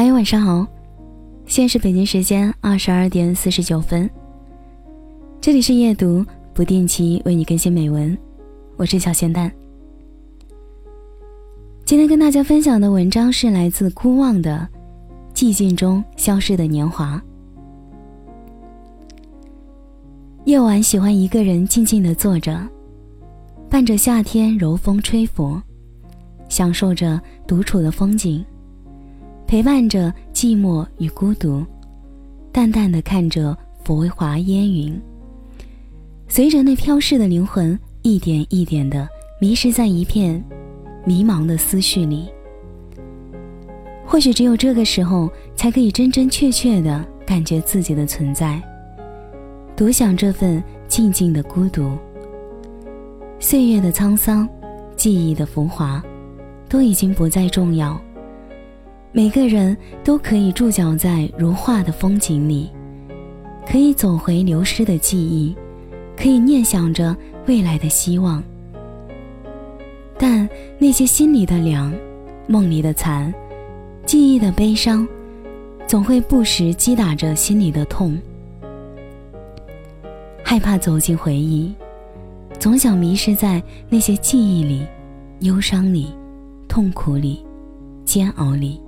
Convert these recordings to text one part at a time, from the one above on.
嗨，晚上好，现在是北京时间二十二点四十九分。这里是夜读，不定期为你更新美文，我是小咸蛋。今天跟大家分享的文章是来自孤望的《寂静中消失的年华》。夜晚喜欢一个人静静的坐着，伴着夏天柔风吹拂，享受着独处的风景。陪伴着寂寞与孤独，淡淡的看着浮华烟云，随着那飘逝的灵魂一点一点的迷失在一片迷茫的思绪里。或许只有这个时候，才可以真真切切的感觉自己的存在，独享这份静静的孤独。岁月的沧桑，记忆的浮华，都已经不再重要。每个人都可以驻脚在如画的风景里，可以走回流失的记忆，可以念想着未来的希望。但那些心里的凉，梦里的残，记忆的悲伤，总会不时击打着心里的痛。害怕走进回忆，总想迷失在那些记忆里、忧伤里、痛苦里、煎熬里。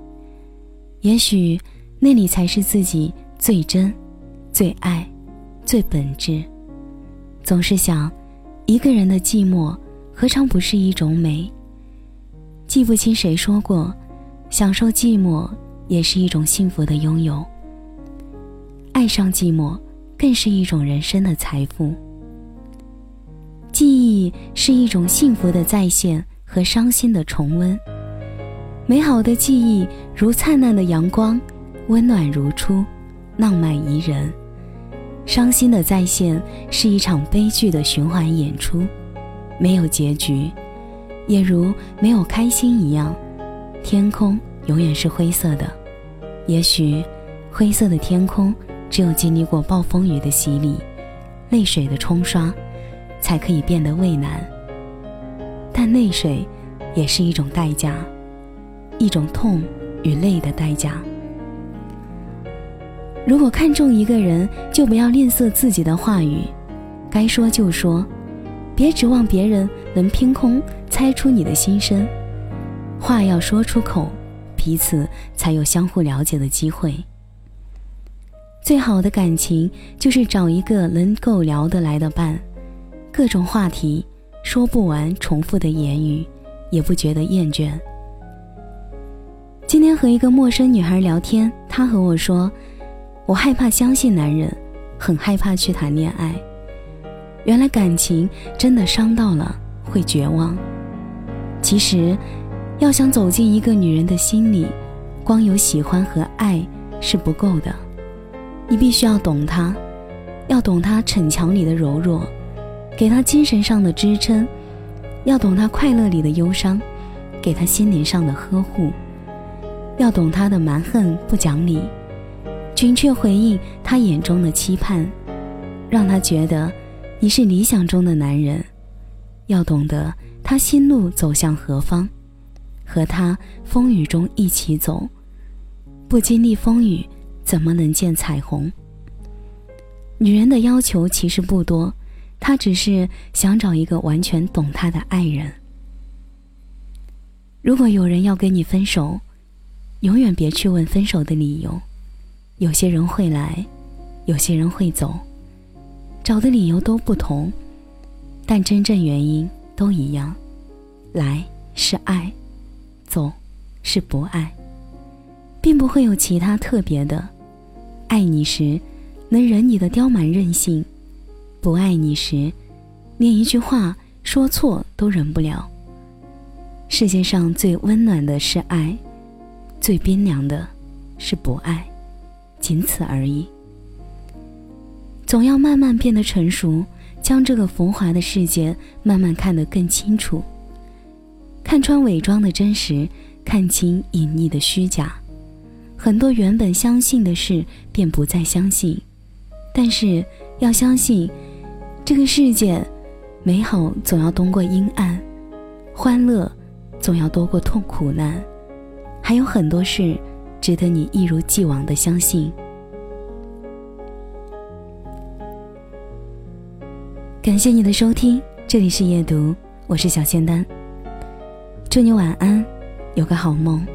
也许，那里才是自己最真、最爱、最本质。总是想，一个人的寂寞，何尝不是一种美？记不清谁说过，享受寂寞也是一种幸福的拥有。爱上寂寞，更是一种人生的财富。记忆是一种幸福的再现和伤心的重温。美好的记忆如灿烂的阳光，温暖如初，浪漫宜人；伤心的再现是一场悲剧的循环演出，没有结局，也如没有开心一样。天空永远是灰色的，也许灰色的天空只有经历过暴风雨的洗礼，泪水的冲刷，才可以变得蔚蓝。但泪水也是一种代价。一种痛与泪的代价。如果看中一个人，就不要吝啬自己的话语，该说就说，别指望别人能凭空猜出你的心声。话要说出口，彼此才有相互了解的机会。最好的感情就是找一个能够聊得来的伴，各种话题说不完，重复的言语也不觉得厌倦。今天和一个陌生女孩聊天，她和我说：“我害怕相信男人，很害怕去谈恋爱。原来感情真的伤到了，会绝望。其实，要想走进一个女人的心里，光有喜欢和爱是不够的，你必须要懂她，要懂她逞强里的柔弱，给她精神上的支撑，要懂她快乐里的忧伤，给她心灵上的呵护。”要懂他的蛮横不讲理，准确回应他眼中的期盼，让他觉得你是理想中的男人。要懂得他心路走向何方，和他风雨中一起走。不经历风雨，怎么能见彩虹？女人的要求其实不多，她只是想找一个完全懂她的爱人。如果有人要跟你分手，永远别去问分手的理由，有些人会来，有些人会走，找的理由都不同，但真正原因都一样，来是爱，走是不爱，并不会有其他特别的。爱你时，能忍你的刁蛮任性；不爱你时，连一句话说错都忍不了。世界上最温暖的是爱。最冰凉的，是不爱，仅此而已。总要慢慢变得成熟，将这个浮华的世界慢慢看得更清楚，看穿伪装的真实，看清隐匿的虚假。很多原本相信的事，便不再相信。但是要相信，这个世界，美好总要多过阴暗，欢乐总要多过痛苦难。还有很多事，值得你一如既往的相信。感谢你的收听，这里是夜读，我是小仙丹。祝你晚安，有个好梦。